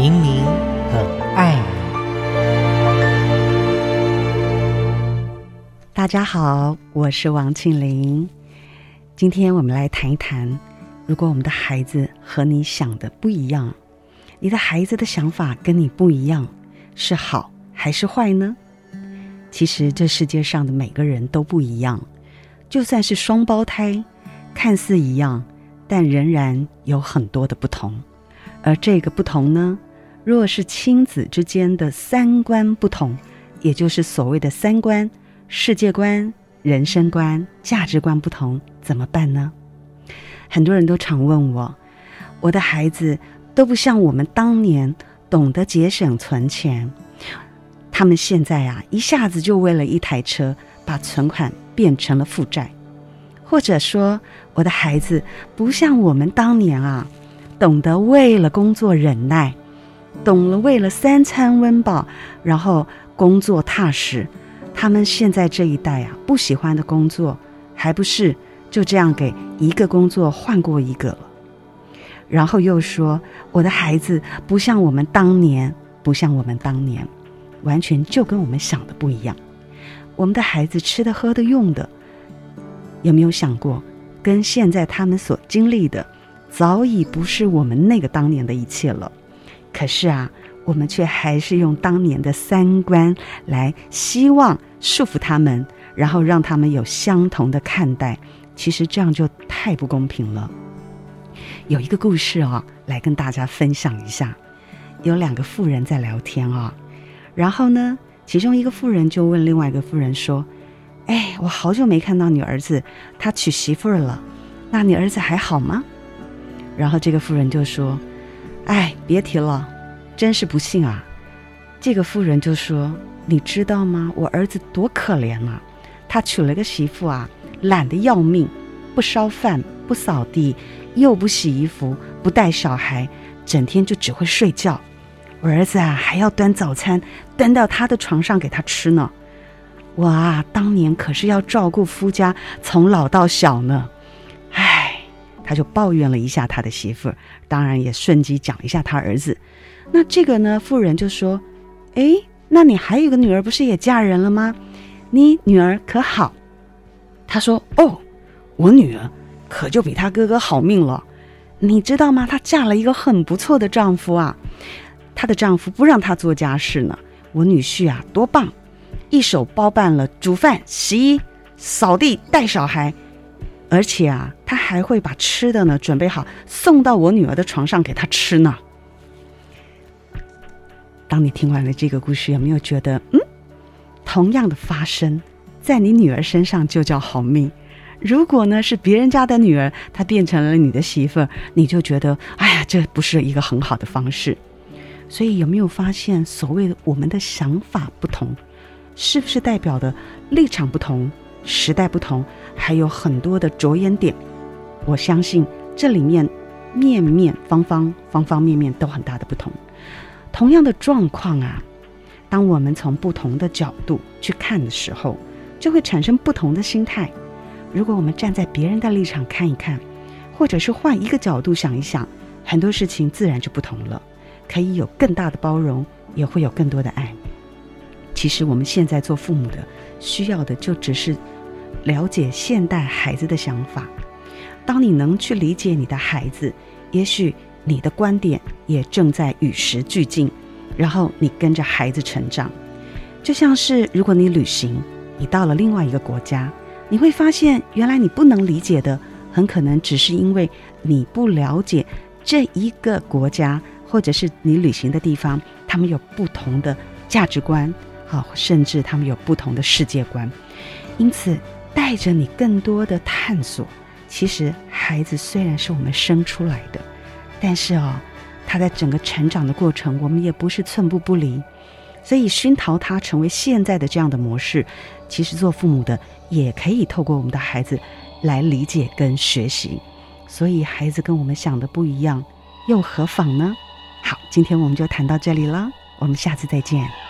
明明很爱你。大家好，我是王庆玲。今天我们来谈一谈，如果我们的孩子和你想的不一样，你的孩子的想法跟你不一样，是好还是坏呢？其实这世界上的每个人都不一样，就算是双胞胎，看似一样，但仍然有很多的不同。而这个不同呢，若是亲子之间的三观不同，也就是所谓的三观。世界观、人生观、价值观不同，怎么办呢？很多人都常问我，我的孩子都不像我们当年懂得节省存钱，他们现在啊，一下子就为了一台车把存款变成了负债，或者说我的孩子不像我们当年啊，懂得为了工作忍耐，懂了为了三餐温饱，然后工作踏实。他们现在这一代啊，不喜欢的工作，还不是就这样给一个工作换过一个了。然后又说我的孩子不像我们当年，不像我们当年，完全就跟我们想的不一样。我们的孩子吃的、喝的、用的，有没有想过，跟现在他们所经历的，早已不是我们那个当年的一切了。可是啊，我们却还是用当年的三观来希望。束缚他们，然后让他们有相同的看待，其实这样就太不公平了。有一个故事啊、来跟大家分享一下。有两个妇人在聊天啊、然后呢，其中一个妇人就问另外一个妇人说：“哎，我好久没看到你儿子，他娶媳妇了，那你儿子还好吗？”然后这个妇人就说：“哎，别提了，真是不幸啊。”这个妇人就说。你知道吗？我儿子多可怜啊！他娶了个媳妇啊，懒得要命，不烧饭，不扫地，又不洗衣服，不带小孩，整天就只会睡觉。我儿子啊，还要端早餐端到他的床上给他吃呢。我啊，当年可是要照顾夫家从老到小呢。他就抱怨了一下他的媳妇，当然也顺机讲一下他儿子。那这个呢，妇人就说：“哎。”那你还有个女儿，不是也嫁人了吗？你女儿可好？他说：“哦，我女儿可就比她哥哥好命了。你知道吗？她嫁了一个很不错的丈夫啊。她的丈夫不让她做家事呢。我女婿啊，多棒，一手包办了煮饭、洗衣、扫地、带小孩，而且啊，他还会把吃的呢准备好送到我女儿的床上给她吃呢。”当你听完了这个故事，有没有觉得，嗯，同样的发生在你女儿身上就叫好命？如果呢是别人家的女儿，她变成了你的媳妇儿，你就觉得，哎呀，这不是一个很好的方式。所以有没有发现，所谓的我们的想法不同，是不是代表的立场不同、时代不同，还有很多的着眼点？我相信这里面面面方方、方方面面都很大的不同。同样的状况啊，当我们从不同的角度去看的时候，就会产生不同的心态。如果我们站在别人的立场看一看，或者是换一个角度想一想，很多事情自然就不同了，可以有更大的包容，也会有更多的爱。其实我们现在做父母的，需要的就只是了解现代孩子的想法。当你能去理解你的孩子，也许。你的观点也正在与时俱进，然后你跟着孩子成长，就像是如果你旅行，你到了另外一个国家，你会发现原来你不能理解的，很可能只是因为你不了解这一个国家，或者是你旅行的地方，他们有不同的价值观，好，甚至他们有不同的世界观，因此带着你更多的探索。其实孩子虽然是我们生出来的。但是哦，他在整个成长的过程，我们也不是寸步不离，所以熏陶他成为现在的这样的模式，其实做父母的也可以透过我们的孩子来理解跟学习。所以孩子跟我们想的不一样，又何妨呢？好，今天我们就谈到这里了，我们下次再见。